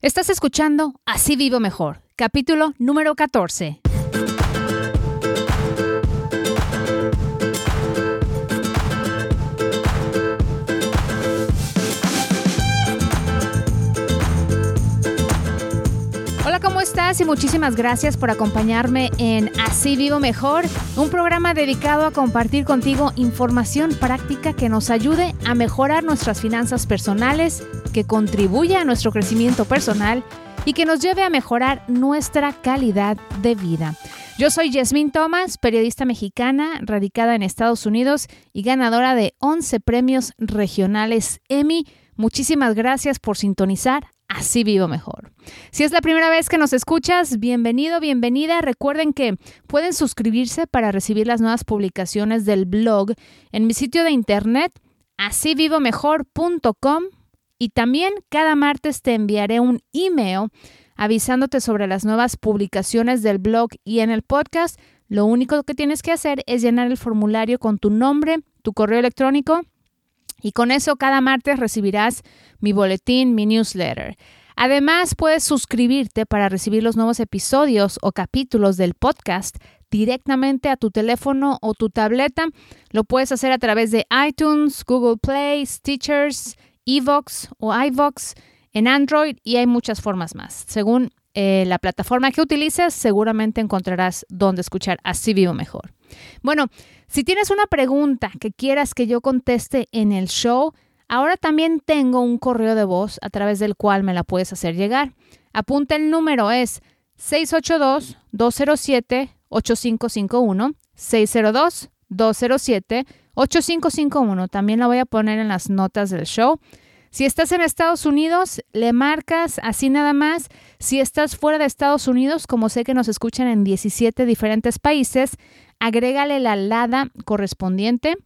Estás escuchando Así Vivo Mejor, capítulo número 14. Hola, ¿cómo estás? Y muchísimas gracias por acompañarme en Así Vivo Mejor, un programa dedicado a compartir contigo información práctica que nos ayude a mejorar nuestras finanzas personales, que contribuya a nuestro crecimiento personal y que nos lleve a mejorar nuestra calidad de vida. Yo soy Yasmín Thomas, periodista mexicana radicada en Estados Unidos y ganadora de 11 premios regionales Emmy. Muchísimas gracias por sintonizar Así vivo mejor. Si es la primera vez que nos escuchas, bienvenido, bienvenida. Recuerden que pueden suscribirse para recibir las nuevas publicaciones del blog en mi sitio de internet asívivomejor.com y también cada martes te enviaré un email avisándote sobre las nuevas publicaciones del blog y en el podcast. Lo único que tienes que hacer es llenar el formulario con tu nombre, tu correo electrónico y con eso cada martes recibirás mi boletín, mi newsletter. Además, puedes suscribirte para recibir los nuevos episodios o capítulos del podcast directamente a tu teléfono o tu tableta. Lo puedes hacer a través de iTunes, Google Play, Stitchers, Evox o iVox en Android y hay muchas formas más. Según eh, la plataforma que utilices, seguramente encontrarás dónde escuchar Así Vivo Mejor. Bueno, si tienes una pregunta que quieras que yo conteste en el show, ahora también tengo un correo de voz a través del cual me la puedes hacer llegar. Apunta el número, es 682-207-8551, 602-207-8551. También la voy a poner en las notas del show. Si estás en Estados Unidos, le marcas así nada más. Si estás fuera de Estados Unidos, como sé que nos escuchan en 17 diferentes países, agrégale la LADA correspondiente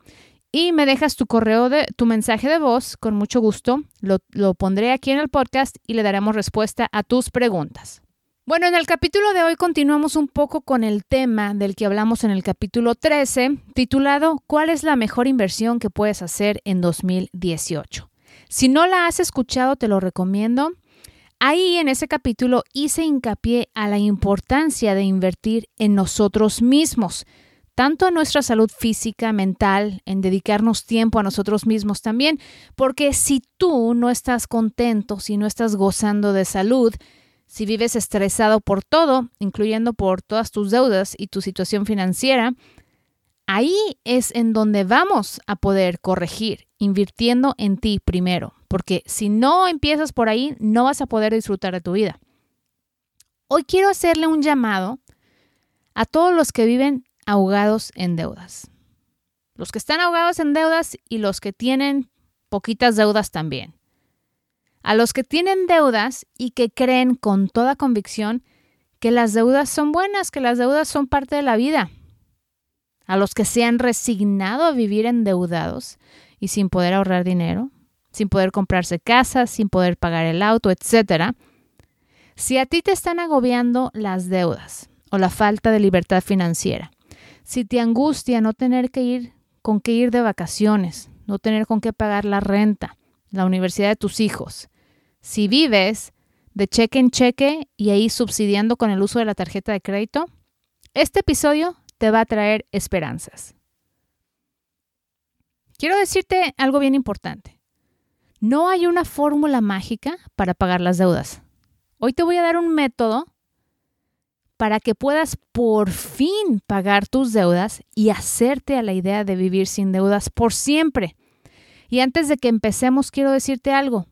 y me dejas tu correo de tu mensaje de voz con mucho gusto. Lo, lo, pondré aquí en el podcast y le daremos respuesta a tus preguntas. Bueno, en el capítulo de hoy continuamos un poco con el tema del que hablamos en el capítulo 13, titulado ¿Cuál es la mejor inversión que puedes hacer en 2018? Si no la has escuchado, te lo recomiendo. Ahí en ese capítulo hice hincapié a la importancia de invertir en nosotros mismos, tanto en nuestra salud física, mental, en dedicarnos tiempo a nosotros mismos también, porque si tú no estás contento, si no estás gozando de salud, si vives estresado por todo, incluyendo por todas tus deudas y tu situación financiera, ahí es en donde vamos a poder corregir, invirtiendo en ti primero porque si no empiezas por ahí, no vas a poder disfrutar de tu vida. Hoy quiero hacerle un llamado a todos los que viven ahogados en deudas. Los que están ahogados en deudas y los que tienen poquitas deudas también. A los que tienen deudas y que creen con toda convicción que las deudas son buenas, que las deudas son parte de la vida. A los que se han resignado a vivir endeudados y sin poder ahorrar dinero sin poder comprarse casa, sin poder pagar el auto, etc. Si a ti te están agobiando las deudas o la falta de libertad financiera, si te angustia no tener que ir con qué ir de vacaciones, no tener con qué pagar la renta, la universidad de tus hijos, si vives de cheque en cheque y ahí subsidiando con el uso de la tarjeta de crédito, este episodio te va a traer esperanzas. Quiero decirte algo bien importante. No hay una fórmula mágica para pagar las deudas. Hoy te voy a dar un método para que puedas por fin pagar tus deudas y hacerte a la idea de vivir sin deudas por siempre. Y antes de que empecemos, quiero decirte algo.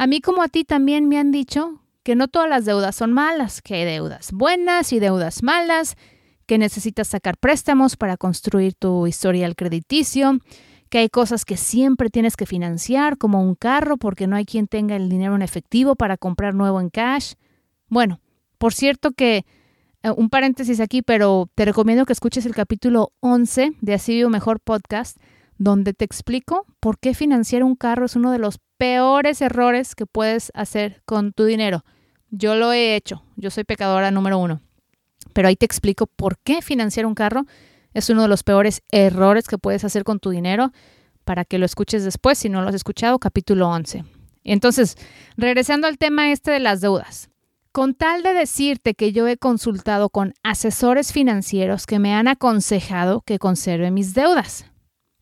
A mí como a ti también me han dicho que no todas las deudas son malas, que hay deudas buenas y deudas malas, que necesitas sacar préstamos para construir tu historial crediticio, que hay cosas que siempre tienes que financiar, como un carro, porque no hay quien tenga el dinero en efectivo para comprar nuevo en cash. Bueno, por cierto que eh, un paréntesis aquí, pero te recomiendo que escuches el capítulo 11 de Así Vivo Mejor Podcast, donde te explico por qué financiar un carro es uno de los peores errores que puedes hacer con tu dinero. Yo lo he hecho, yo soy pecadora número uno, pero ahí te explico por qué financiar un carro es uno de los peores errores que puedes hacer con tu dinero para que lo escuches después si no lo has escuchado, capítulo 11. Entonces, regresando al tema este de las deudas. Con tal de decirte que yo he consultado con asesores financieros que me han aconsejado que conserve mis deudas.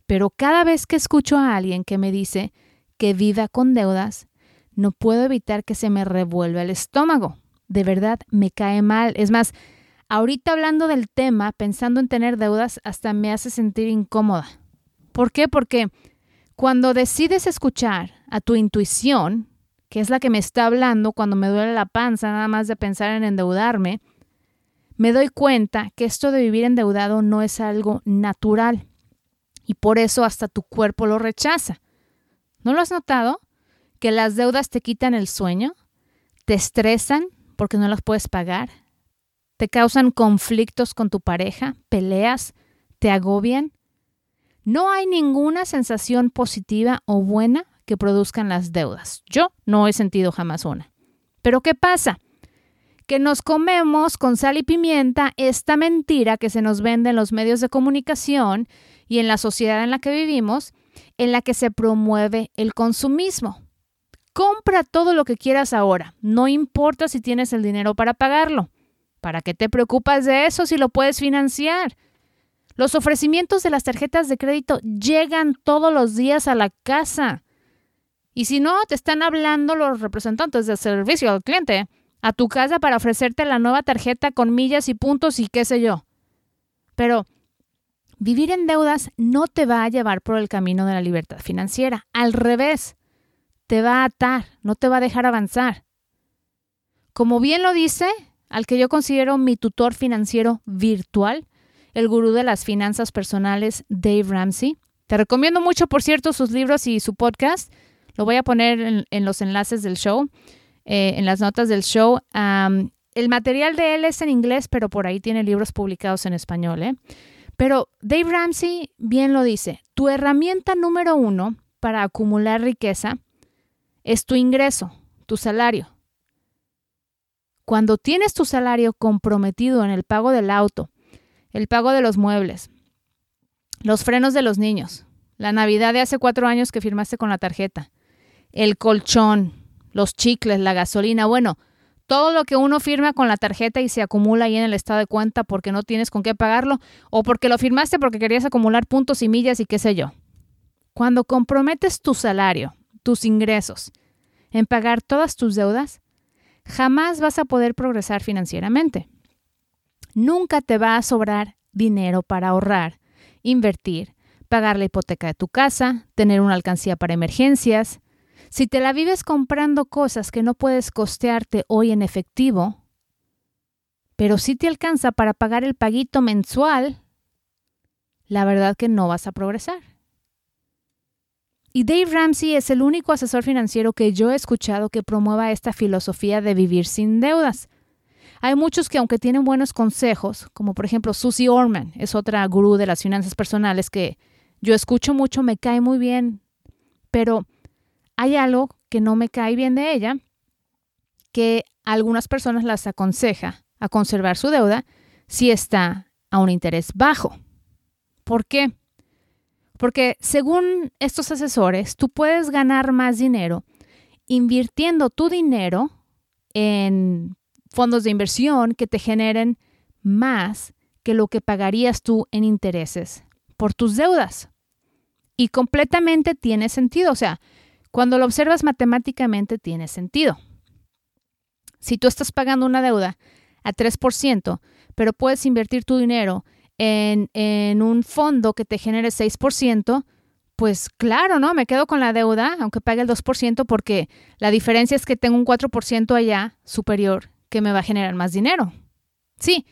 Pero cada vez que escucho a alguien que me dice que viva con deudas, no puedo evitar que se me revuelva el estómago. De verdad, me cae mal. Es más, ahorita hablando del tema, pensando en tener deudas, hasta me hace sentir incómoda. ¿Por qué? Porque cuando decides escuchar a tu intuición, que es la que me está hablando cuando me duele la panza nada más de pensar en endeudarme, me doy cuenta que esto de vivir endeudado no es algo natural y por eso hasta tu cuerpo lo rechaza. ¿No lo has notado? Que las deudas te quitan el sueño, te estresan porque no las puedes pagar, te causan conflictos con tu pareja, peleas, te agobian. No hay ninguna sensación positiva o buena que produzcan las deudas. Yo no he sentido jamás una. Pero ¿qué pasa? Que nos comemos con sal y pimienta esta mentira que se nos vende en los medios de comunicación y en la sociedad en la que vivimos, en la que se promueve el consumismo. Compra todo lo que quieras ahora, no importa si tienes el dinero para pagarlo. ¿Para qué te preocupas de eso si lo puedes financiar? Los ofrecimientos de las tarjetas de crédito llegan todos los días a la casa. Y si no, te están hablando los representantes del servicio al cliente a tu casa para ofrecerte la nueva tarjeta con millas y puntos y qué sé yo. Pero vivir en deudas no te va a llevar por el camino de la libertad financiera. Al revés, te va a atar, no te va a dejar avanzar. Como bien lo dice, al que yo considero mi tutor financiero virtual, el gurú de las finanzas personales, Dave Ramsey. Te recomiendo mucho, por cierto, sus libros y su podcast. Lo voy a poner en, los enlaces del show, eh, en las notas del show. el material de él es en inglés, pero por ahí tiene libros publicados en español. ¿eh? Pero Dave Ramsey bien lo dice, tu herramienta número uno para acumular riqueza es tu ingreso, tu salario. Cuando tienes tu salario comprometido en el pago del auto, el pago de los muebles, los frenos de los niños, la Navidad de hace cuatro años que firmaste con la tarjeta, el colchón, los chicles, la gasolina, bueno, todo lo que uno firma con la tarjeta y se acumula ahí en el estado de cuenta porque no tienes con qué pagarlo o porque lo firmaste porque querías acumular puntos y millas y qué sé yo. Cuando comprometes tu salario, tus ingresos, en pagar todas tus deudas, jamás vas a poder progresar financieramente. Nunca te va a sobrar dinero para ahorrar, invertir, pagar la hipoteca de tu casa, tener una alcancía para emergencias, si te la vives comprando cosas que no puedes costearte hoy en efectivo, pero si te alcanza para pagar el paguito mensual, la verdad que no vas a progresar. Y Dave Ramsey es el único asesor financiero que yo he escuchado que promueva esta filosofía de vivir sin deudas. Hay muchos que aunque tienen buenos consejos, como por ejemplo Susie Orman, es otra gurú de las finanzas personales que yo escucho mucho, me cae muy bien, pero hay algo que no me cae bien de ella, que algunas personas las aconseja a conservar su deuda si está a un interés bajo. ¿Por qué? Porque según estos asesores, tú puedes ganar más dinero invirtiendo tu dinero en fondos de inversión que te generen más que lo que pagarías tú en intereses por tus deudas. Y completamente tiene sentido. O sea, cuando lo observas matemáticamente tiene sentido. Si tú estás pagando una deuda a 3%, pero puedes invertir tu dinero en, en un fondo que te genere 6%, pues claro, ¿no? Me quedo con la deuda, aunque pague el 2%, porque la diferencia es que tengo un 4% allá superior que me va a generar más dinero. Sí,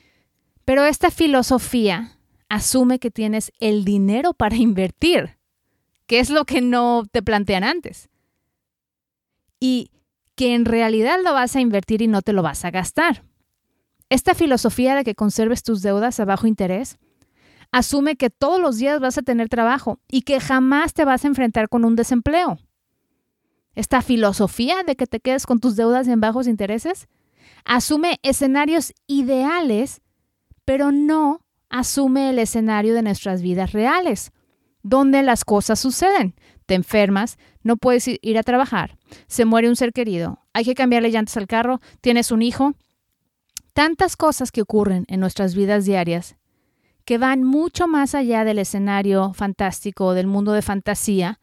pero esta filosofía asume que tienes el dinero para invertir que es lo que no te plantean antes. Y que en realidad lo vas a invertir y no te lo vas a gastar. Esta filosofía de que conserves tus deudas a bajo interés asume que todos los días vas a tener trabajo y que jamás te vas a enfrentar con un desempleo. Esta filosofía de que te quedes con tus deudas en bajos intereses asume escenarios ideales, pero no asume el escenario de nuestras vidas reales donde las cosas suceden. Te enfermas, no puedes ir a trabajar, se muere un ser querido, hay que cambiarle llantas al carro, tienes un hijo. Tantas cosas que ocurren en nuestras vidas diarias que van mucho más allá del escenario fantástico, del mundo de fantasía,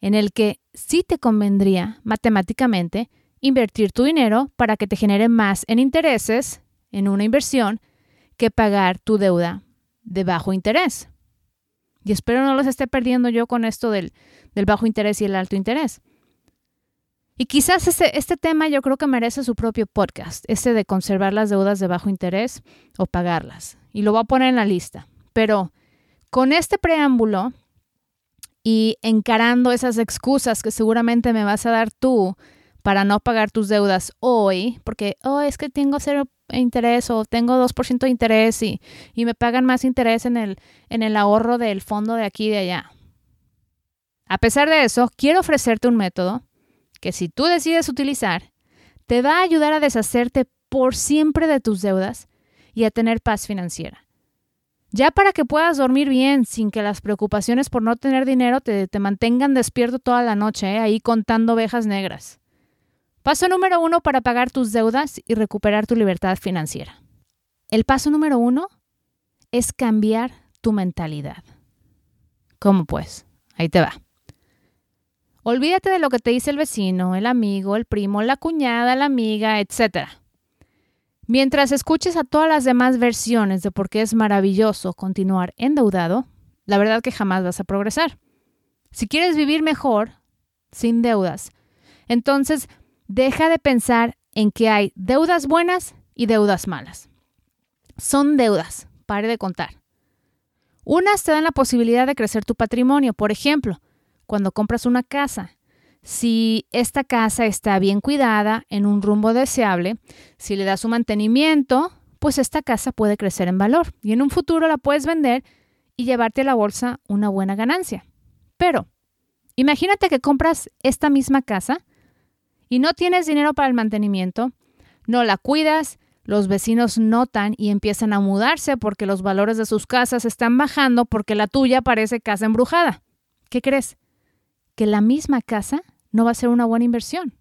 en el que sí te convendría matemáticamente invertir tu dinero para que te genere más en intereses en una inversión que pagar tu deuda de bajo interés. Y espero no los esté perdiendo yo con esto del, bajo interés y el alto interés. Y quizás este, este tema yo creo que merece su propio podcast, este de conservar las deudas de bajo interés o pagarlas. Y lo voy a poner en la lista. Pero con este preámbulo y encarando esas excusas que seguramente me vas a dar tú para no pagar tus deudas hoy, porque, oh, es que tengo cero interés o tengo 2% de interés y, y, me pagan más interés en el, en el ahorro del fondo de aquí y de allá. A pesar de eso, quiero ofrecerte un método que si tú decides utilizar, te va a ayudar a deshacerte por siempre de tus deudas y a tener paz financiera. Ya para que puedas dormir bien sin que las preocupaciones por no tener dinero te, te mantengan despierto toda la noche, ¿eh? ahí contando ovejas negras. Paso número uno para pagar tus deudas y recuperar tu libertad financiera. El paso número uno es cambiar tu mentalidad. ¿Cómo pues? Ahí te va. Olvídate de lo que te dice el vecino, el amigo, el primo, la cuñada, la amiga, etc. Mientras escuches a todas las demás versiones de por qué es maravilloso continuar endeudado, la verdad que jamás vas a progresar. Si quieres vivir mejor, sin deudas, entonces Deja de pensar en que hay deudas buenas y deudas malas. Son deudas, pare de contar. Unas te dan la posibilidad de crecer tu patrimonio. Por ejemplo, cuando compras una casa, si esta casa está bien cuidada, en un rumbo deseable, si le das un mantenimiento, pues esta casa puede crecer en valor y en un futuro la puedes vender y llevarte a la bolsa una buena ganancia. Pero, imagínate que compras esta misma casa y no tienes dinero para el mantenimiento, no la cuidas, los vecinos notan y empiezan a mudarse porque los valores de sus casas están bajando porque la tuya parece casa embrujada. ¿Qué crees? Que la misma casa no va a ser una buena inversión.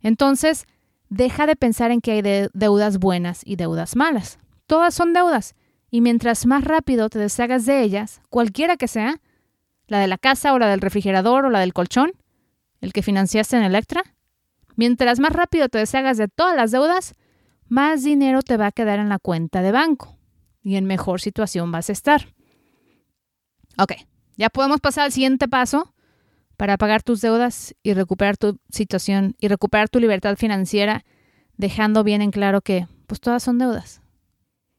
Entonces, deja de pensar en que hay deudas buenas y deudas malas. Todas son deudas. Y mientras más rápido te deshagas de ellas, cualquiera que sea, la de la casa o la del refrigerador o la del colchón, el que financiaste en Electra, mientras más rápido te deshagas de todas las deudas, más dinero te va a quedar en la cuenta de banco y en mejor situación vas a estar. Ok, ya podemos pasar al siguiente paso para pagar tus deudas y recuperar tu situación y recuperar tu libertad financiera, dejando bien en claro que pues todas son deudas.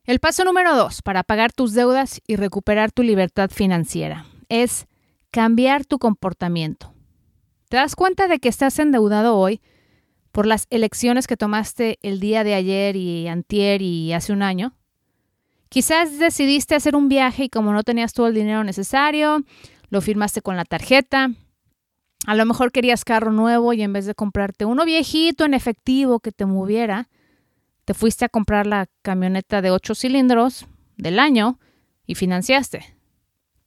El paso número dos para pagar tus deudas y recuperar tu libertad financiera es cambiar tu comportamiento. ¿Te das cuenta de que estás endeudado hoy por las elecciones que tomaste el día de ayer y antier y hace un año? Quizás decidiste hacer un viaje y como no tenías todo el dinero necesario, lo firmaste con la tarjeta. A lo mejor querías carro nuevo y en vez de comprarte uno viejito en efectivo que te moviera, te fuiste a comprar la camioneta de ocho cilindros del año y financiaste.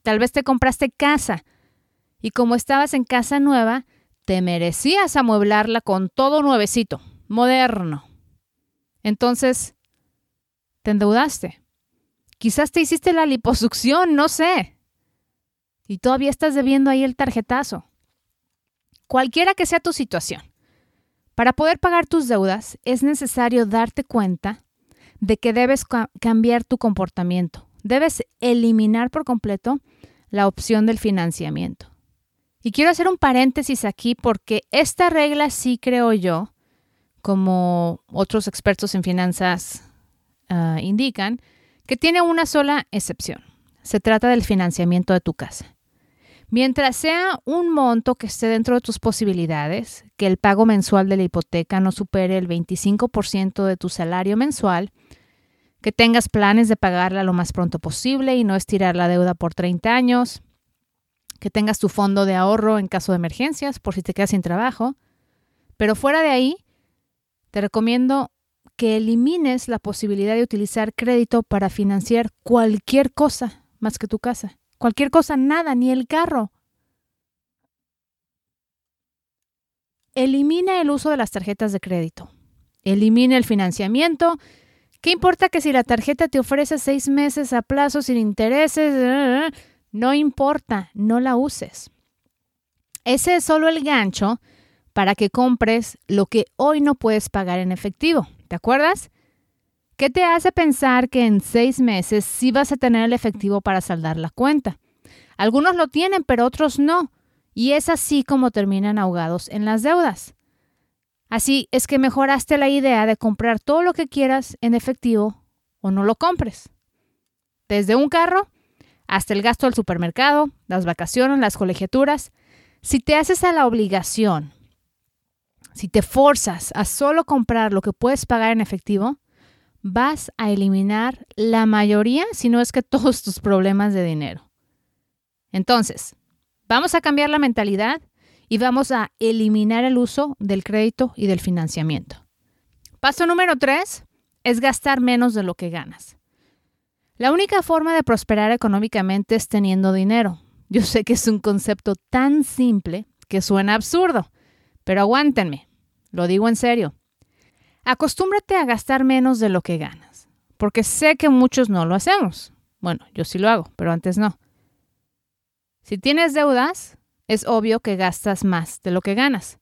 Tal vez te compraste casa y como estabas en casa nueva, te merecías amueblarla con todo nuevecito, moderno. Entonces, te endeudaste. Quizás te hiciste la liposucción, no sé. Y todavía estás debiendo ahí el tarjetazo. Cualquiera que sea tu situación, para poder pagar tus deudas es necesario darte cuenta de que debes cambiar tu comportamiento. Debes eliminar por completo la opción del financiamiento. Y quiero hacer un paréntesis aquí porque esta regla sí creo yo, como otros expertos en finanzas ah, indican, que tiene una sola excepción. Se trata del financiamiento de tu casa. Mientras sea un monto que esté dentro de tus posibilidades, que el pago mensual de la hipoteca no supere el 25% de tu salario mensual, que tengas planes de pagarla lo más pronto posible y no estirar la deuda por 30 años, que tengas tu fondo de ahorro en caso de emergencias por si te quedas sin trabajo. Pero fuera de ahí, te recomiendo que elimines la posibilidad de utilizar crédito para financiar cualquier cosa más que tu casa. Cualquier cosa, nada, ni el carro. elimina el uso de las tarjetas de crédito. Elimina el financiamiento. ¿Qué importa que si la tarjeta te ofrece seis meses a plazo sin intereses? No importa, no la uses. Ese es solo el gancho para que compres lo que hoy no puedes pagar en efectivo. ¿Te acuerdas? ¿Qué te hace pensar que en seis meses sí vas a tener el efectivo para saldar la cuenta? Algunos lo tienen, pero otros no. Y es así como terminan ahogados en las deudas. Así es que mejoraste la idea de comprar todo lo que quieras en efectivo o no lo compres. Desde un carro hasta el gasto del supermercado, las vacaciones, las colegiaturas. Si te haces a la obligación, si te forzas a solo comprar lo que puedes pagar en efectivo, vas a eliminar la mayoría, si no es que todos tus problemas de dinero. Entonces, vamos a cambiar la mentalidad y vamos a eliminar el uso del crédito y del financiamiento. Paso número tres es gastar menos de lo que ganas. La única forma de prosperar económicamente es teniendo dinero. Yo sé que es un concepto tan simple que suena absurdo, pero aguántenme, lo digo en serio. Acostúmbrate a gastar menos de lo que ganas, porque sé que muchos no lo hacemos. Bueno, yo sí lo hago, pero antes no. Si tienes deudas, es obvio que gastas más de lo que ganas.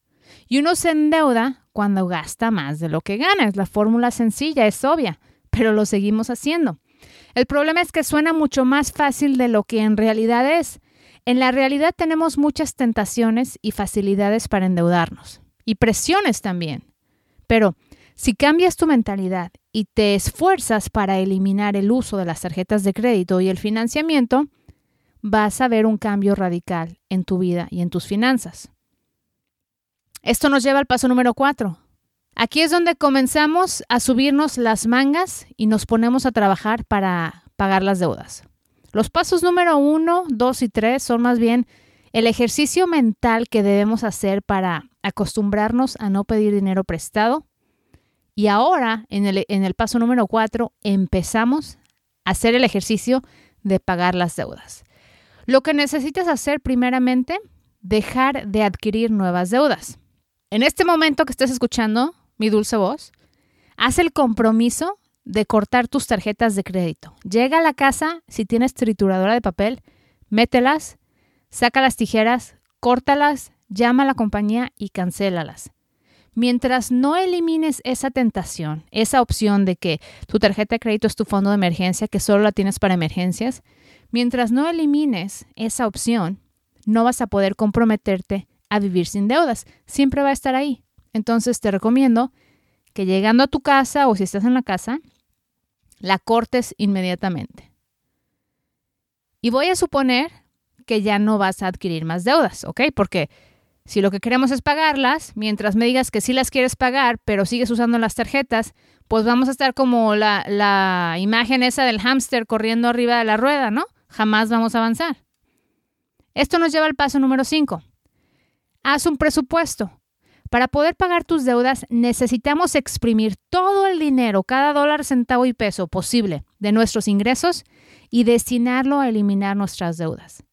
Y uno se endeuda cuando gasta más de lo que gana. Es la fórmula sencilla, es obvia, pero lo seguimos haciendo. El problema es que suena mucho más fácil de lo que en realidad es. En la realidad tenemos muchas tentaciones y facilidades para endeudarnos. Y presiones también. Pero si cambias tu mentalidad y te esfuerzas para eliminar el uso de las tarjetas de crédito y el financiamiento, vas a ver un cambio radical en tu vida y en tus finanzas. Esto nos lleva al paso número cuatro. Aquí es donde comenzamos a subirnos las mangas y nos ponemos a trabajar para pagar las deudas. Los pasos número uno, dos y tres son más bien el ejercicio mental que debemos hacer para acostumbrarnos a no pedir dinero prestado, y ahora, en el, en el paso número cuatro, empezamos a hacer el ejercicio de pagar las deudas. Lo que necesitas hacer primeramente, dejar de adquirir nuevas deudas. En este momento que estás escuchando mi dulce voz, haz el compromiso de cortar tus tarjetas de crédito. Llega a la casa, si tienes trituradora de papel, mételas, saca las tijeras, córtalas, llama a la compañía y cancélalas. Mientras no elimines esa tentación, esa opción de que tu tarjeta de crédito es tu fondo de emergencia, que solo la tienes para emergencias, mientras no elimines esa opción, no vas a poder comprometerte a vivir sin deudas. Siempre va a estar ahí. Entonces te recomiendo que llegando a tu casa o si estás en la casa, la cortes inmediatamente. Y voy a suponer que ya no vas a adquirir más deudas, ¿ok? Porque si lo que queremos es pagarlas, mientras me digas que sí las quieres pagar, pero sigues usando las tarjetas, pues vamos a estar como la, la imagen esa del hámster corriendo arriba de la rueda, ¿no? Jamás vamos a avanzar. Esto nos lleva al paso número 5. Haz un presupuesto. Para poder pagar tus deudas necesitamos exprimir todo el dinero, cada dólar, centavo y peso posible de nuestros ingresos y destinarlo a eliminar nuestras deudas.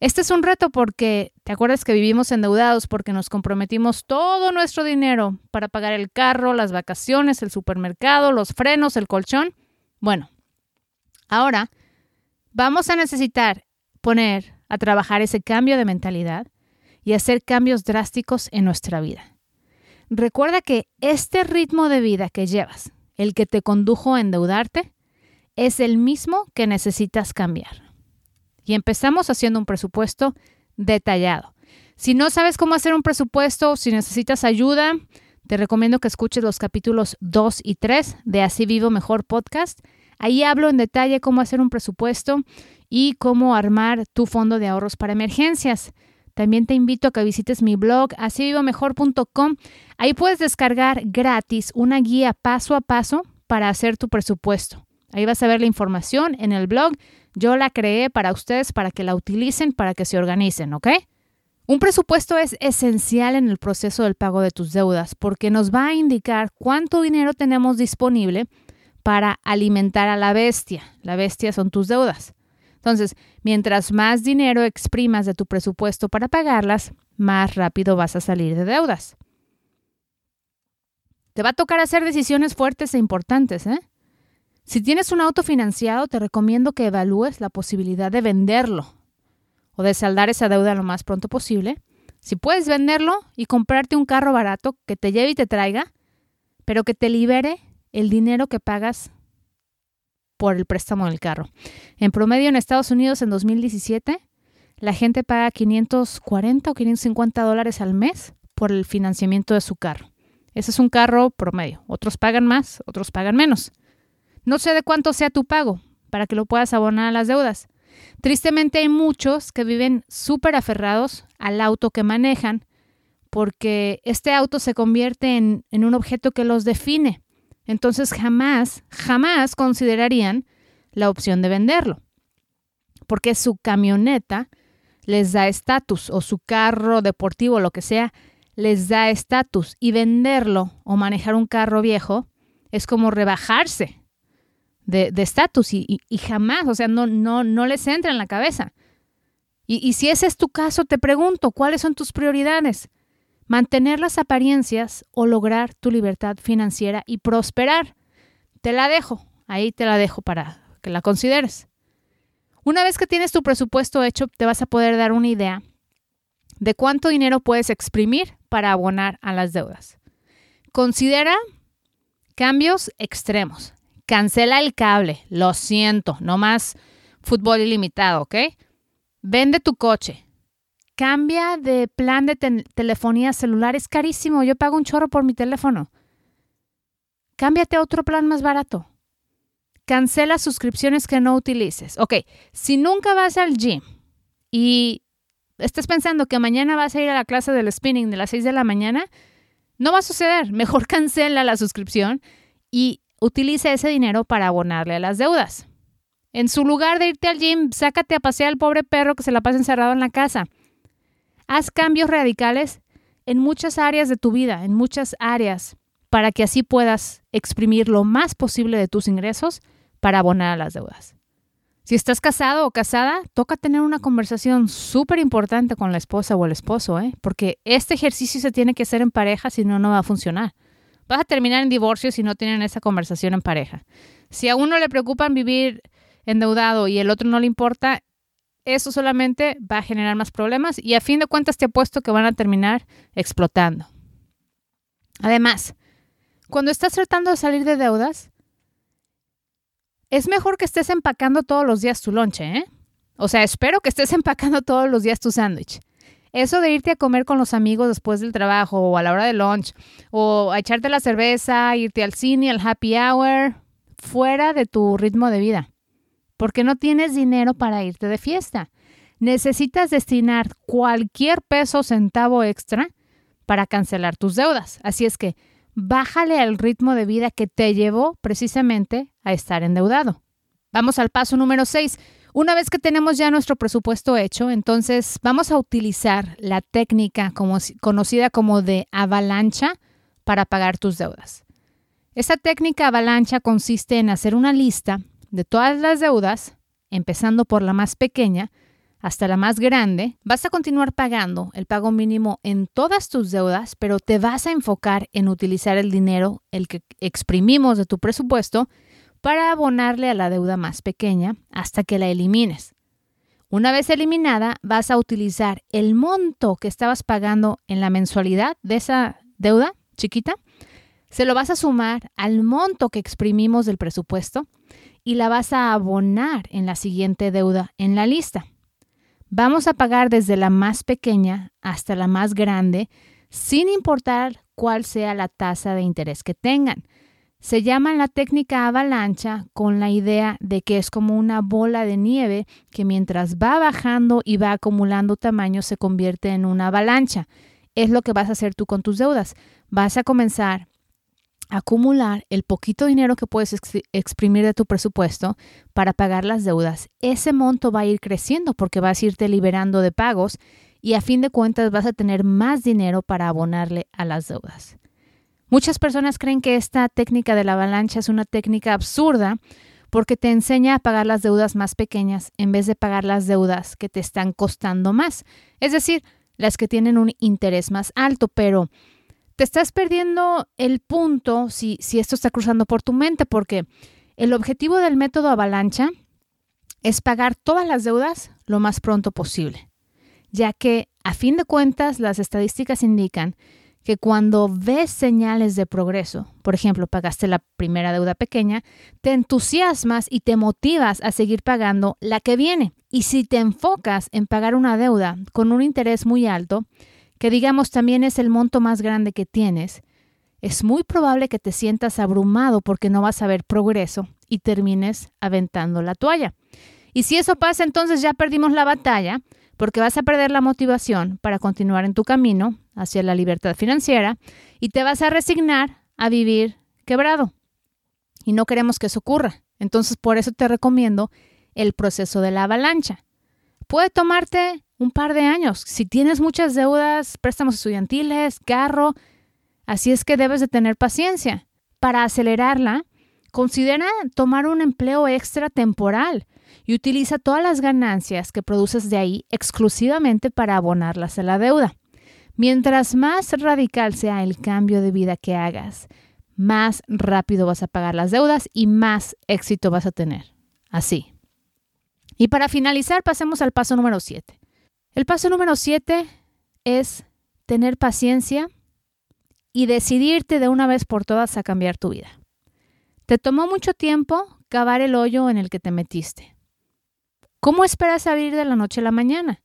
Este es un reto porque, ¿te acuerdas que vivimos endeudados porque nos comprometimos todo nuestro dinero para pagar el carro, las vacaciones, el supermercado, los frenos, el colchón? Bueno, ahora vamos a necesitar poner a trabajar ese cambio de mentalidad y hacer cambios drásticos en nuestra vida. Recuerda que este ritmo de vida que llevas, el que te condujo a endeudarte, es el mismo que necesitas cambiar y empezamos haciendo un presupuesto detallado. Si no sabes cómo hacer un presupuesto, si necesitas ayuda, te recomiendo que escuches los capítulos 2 y 3 de Así Vivo Mejor podcast. Ahí hablo en detalle cómo hacer un presupuesto y cómo armar tu fondo de ahorros para emergencias. También te invito a que visites mi blog asívivomejor.com. Ahí puedes descargar gratis una guía paso a paso para hacer tu presupuesto. Ahí vas a ver la información en el blog yo la creé para ustedes, para que la utilicen, para que se organicen, ¿ok? Un presupuesto es esencial en el proceso del pago de tus deudas porque nos va a indicar cuánto dinero tenemos disponible para alimentar a la bestia. La bestia son tus deudas. Entonces, mientras más dinero exprimas de tu presupuesto para pagarlas, más rápido vas a salir de deudas. Te va a tocar hacer decisiones fuertes e importantes, ¿eh? Si tienes un auto financiado, te recomiendo que evalúes la posibilidad de venderlo o de saldar esa deuda lo más pronto posible. Si puedes venderlo y comprarte un carro barato que te lleve y te traiga, pero que te libere el dinero que pagas por el préstamo del carro. En promedio en Estados Unidos en 2017, la gente paga 540 o 550 dólares al mes por el financiamiento de su carro. Ese es un carro promedio. Otros pagan más, otros pagan menos. No sé de cuánto sea tu pago para que lo puedas abonar a las deudas. Tristemente hay muchos que viven súper aferrados al auto que manejan porque este auto se convierte en, en, un objeto que los define. Entonces jamás, jamás considerarían la opción de venderlo. Porque su camioneta les da estatus o su carro deportivo, lo que sea, les da estatus. Y venderlo o manejar un carro viejo es como rebajarse de estatus y, jamás, o sea, no, no, no les entra en la cabeza. Y, y si ese es tu caso, te pregunto, ¿cuáles son tus prioridades? ¿Mantener las apariencias o lograr tu libertad financiera y prosperar? Te la dejo, ahí te la dejo para que la consideres. Una vez que tienes tu presupuesto hecho, te vas a poder dar una idea de cuánto dinero puedes exprimir para abonar a las deudas. Considera cambios extremos. Cancela el cable, lo siento, no más fútbol ilimitado, ¿ok? Vende tu coche. Cambia de plan de telefonía celular, es carísimo, yo pago un chorro por mi teléfono. Cámbiate a otro plan más barato. Cancela suscripciones que no utilices. Ok, si nunca vas al gym y estás pensando que mañana vas a ir a la clase del spinning de las 6 de la mañana, no va a suceder. Mejor cancela la suscripción y utilice ese dinero para abonarle a las deudas. En su lugar de irte al gym, sácate a pasear al pobre perro que se la pasa encerrado en la casa. Haz cambios radicales en muchas áreas de tu vida, en muchas áreas, para que así puedas exprimir lo más posible de tus ingresos para abonar a las deudas. Si estás casado o casada, toca tener una conversación súper importante con la esposa o el esposo, ¿eh? porque este ejercicio se tiene que hacer en pareja, si no, no va a funcionar. Vas a terminar en divorcio si no tienen esa conversación en pareja. Si a uno le preocupan vivir endeudado y el otro no le importa, eso solamente va a generar más problemas y a fin de cuentas te apuesto que van a terminar explotando. Además, cuando estás tratando de salir de deudas, es mejor que estés empacando todos los días tu lonche, ¿eh? O sea, espero que estés empacando todos los días tu sándwich. Eso de irte a comer con los amigos después del trabajo o a la hora de lunch o a echarte la cerveza, irte al cine, al happy hour, fuera de tu ritmo de vida, porque no tienes dinero para irte de fiesta. Necesitas destinar cualquier peso o centavo extra para cancelar tus deudas. Así es que bájale al ritmo de vida que te llevó precisamente a estar endeudado. Vamos al paso número 6 una vez que tenemos ya nuestro presupuesto hecho, entonces vamos a utilizar la técnica conocida como de avalancha para pagar tus deudas. Esta técnica avalancha consiste en hacer una lista de todas las deudas, empezando por la más pequeña hasta la más grande. Vas a continuar pagando el pago mínimo en todas tus deudas, pero te vas a enfocar en utilizar el dinero, el que exprimimos de tu presupuesto, para abonarle a la deuda más pequeña hasta que la elimines. Una vez eliminada, vas a utilizar el monto que estabas pagando en la mensualidad de esa deuda chiquita, se lo vas a sumar al monto que exprimimos del presupuesto y la vas a abonar en la siguiente deuda en la lista. Vamos a pagar desde la más pequeña hasta la más grande, sin importar cuál sea la tasa de interés que tengan. Se llama la técnica avalancha con la idea de que es como una bola de nieve que mientras va bajando y va acumulando tamaño se convierte en una avalancha. Es lo que vas a hacer tú con tus deudas. Vas a comenzar acumular el poquito dinero que puedes exprimir de tu presupuesto para pagar las deudas. Ese monto va a ir creciendo porque vas a irte liberando de pagos y a fin de cuentas vas a tener más dinero para abonarle a las deudas. Muchas personas creen que esta técnica de la avalancha es una técnica absurda porque te enseña a pagar las deudas más pequeñas en vez de pagar las deudas que te están costando más, es decir, las que tienen un interés más alto, pero te estás perdiendo el punto si, si esto está cruzando por tu mente, porque el objetivo del método avalancha es pagar todas las deudas lo más pronto posible, ya que a fin de cuentas las estadísticas indican que cuando ves señales de progreso, por ejemplo, pagaste la primera deuda pequeña, te entusiasmas y te motivas a seguir pagando la que viene. Y si te enfocas en pagar una deuda con un interés muy alto, que digamos también es el monto más grande que tienes, es muy probable que te sientas abrumado porque no vas a ver progreso y termines aventando la toalla. Y si eso pasa, entonces ya perdimos la batalla porque vas a perder la motivación para continuar en tu camino hacia la libertad financiera y te vas a resignar a vivir quebrado. Y no queremos que eso ocurra. Entonces, por eso te recomiendo el proceso de la avalancha. Puede tomarte un par de años. Si tienes muchas deudas, préstamos estudiantiles, carro, así es que debes de tener paciencia. Para acelerarla, considera tomar un empleo extra temporal y utiliza todas las ganancias que produces de ahí exclusivamente para abonarlas a la deuda. Mientras más radical sea el cambio de vida que hagas, más rápido vas a pagar las deudas y más éxito vas a tener. Así. Y para finalizar, pasemos al paso número 7. El paso número 7 es tener paciencia y decidirte de una vez por todas a cambiar tu vida. Te tomó mucho tiempo cavar el hoyo en el que te metiste. ¿Cómo esperas salir de la noche a la mañana?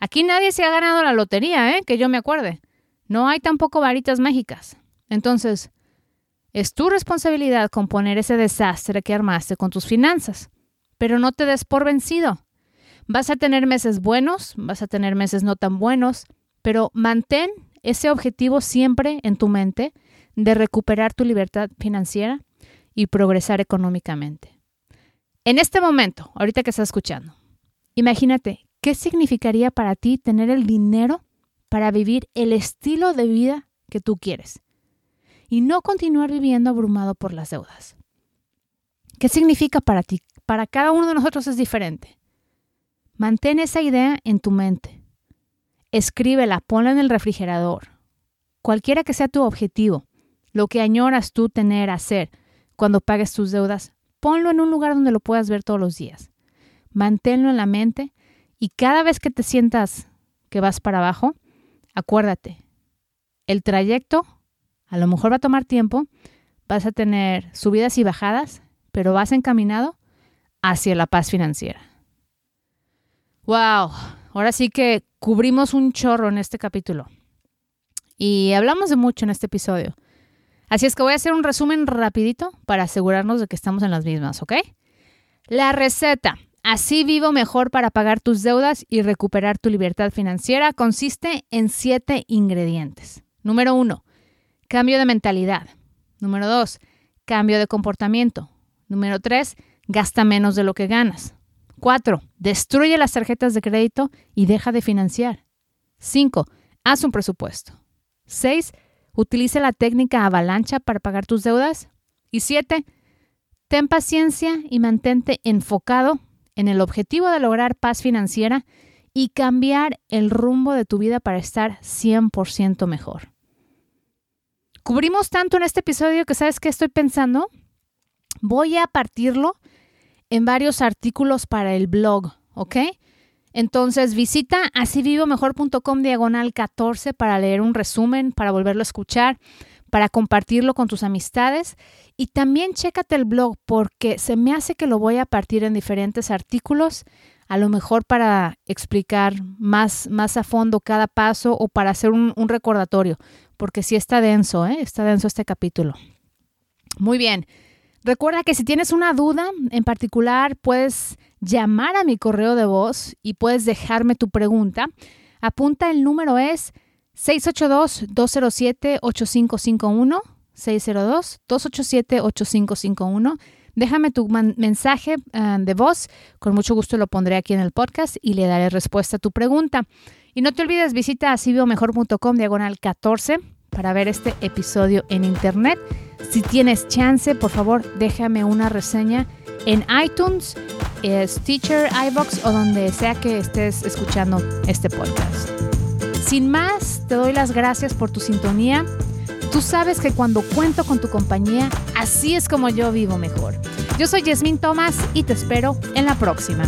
Aquí nadie se ha ganado la lotería, ¿eh? que yo me acuerde. No hay tampoco varitas mágicas. Entonces, es tu responsabilidad componer ese desastre que armaste con tus finanzas. Pero no te des por vencido. Vas a tener meses buenos, vas a tener meses no tan buenos, pero mantén ese objetivo siempre en tu mente de recuperar tu libertad financiera y progresar económicamente. En este momento, ahorita que estás escuchando, imagínate qué significaría para ti tener el dinero para vivir el estilo de vida que tú quieres y no continuar viviendo abrumado por las deudas. ¿Qué significa para ti? Para cada uno de nosotros es diferente. Mantén esa idea en tu mente. Escríbela, ponla en el refrigerador. Cualquiera que sea tu objetivo, lo que añoras tú tener, hacer cuando pagues tus deudas, ponlo en un lugar donde lo puedas ver todos los días. Manténlo en la mente y cada vez que te sientas que vas para abajo, acuérdate, el trayecto a lo mejor va a tomar tiempo, vas a tener subidas y bajadas, pero vas encaminado hacia la paz financiera. ¡Wow! Ahora sí que cubrimos un chorro en este capítulo. Y hablamos de mucho en este episodio. Así es que voy a hacer un resumen rapidito para asegurarnos de que estamos en las mismas, ¿ok? La receta. Así vivo mejor para pagar tus deudas y recuperar tu libertad financiera consiste en siete ingredientes. Número uno, cambio de mentalidad. Número dos, cambio de comportamiento. Número tres, gasta menos de lo que ganas. Cuatro, destruye las tarjetas de crédito y deja de financiar. Cinco, haz un presupuesto. Seis, Utilice la técnica avalancha para pagar tus deudas. Y siete, ten paciencia y mantente enfocado en el objetivo de lograr paz financiera y cambiar el rumbo de tu vida para estar 100% mejor. Cubrimos tanto en este episodio que sabes qué estoy pensando. Voy a partirlo en varios artículos para el blog, ¿ok? Entonces visita asivivomejor.com diagonal 14 para leer un resumen, para volverlo a escuchar, para compartirlo con tus amistades y también chécate el blog porque se me hace que lo voy a partir en diferentes artículos, a lo mejor para explicar más, más a fondo cada paso o para hacer un, un recordatorio, porque sí está denso, ¿eh? está denso este capítulo. Muy bien. Recuerda que si tienes una duda en particular, puedes llamar a mi correo de voz y puedes dejarme tu pregunta. Apunta, el número es 682-207-8551. 602-287-8551. Déjame tu mensaje ah, de voz, con mucho gusto lo pondré aquí en el podcast y le daré respuesta a tu pregunta. Y no te olvides, visita asibiomejor.com diagonal 14 para ver este episodio en internet. Si tienes chance, por favor, déjame una reseña en iTunes, Stitcher, iBox o donde sea que estés escuchando este podcast. Sin más, te doy las gracias por tu sintonía. Tú sabes que cuando cuento con tu compañía, así es como yo vivo mejor. Yo soy Yasmín Tomás y te espero en la próxima.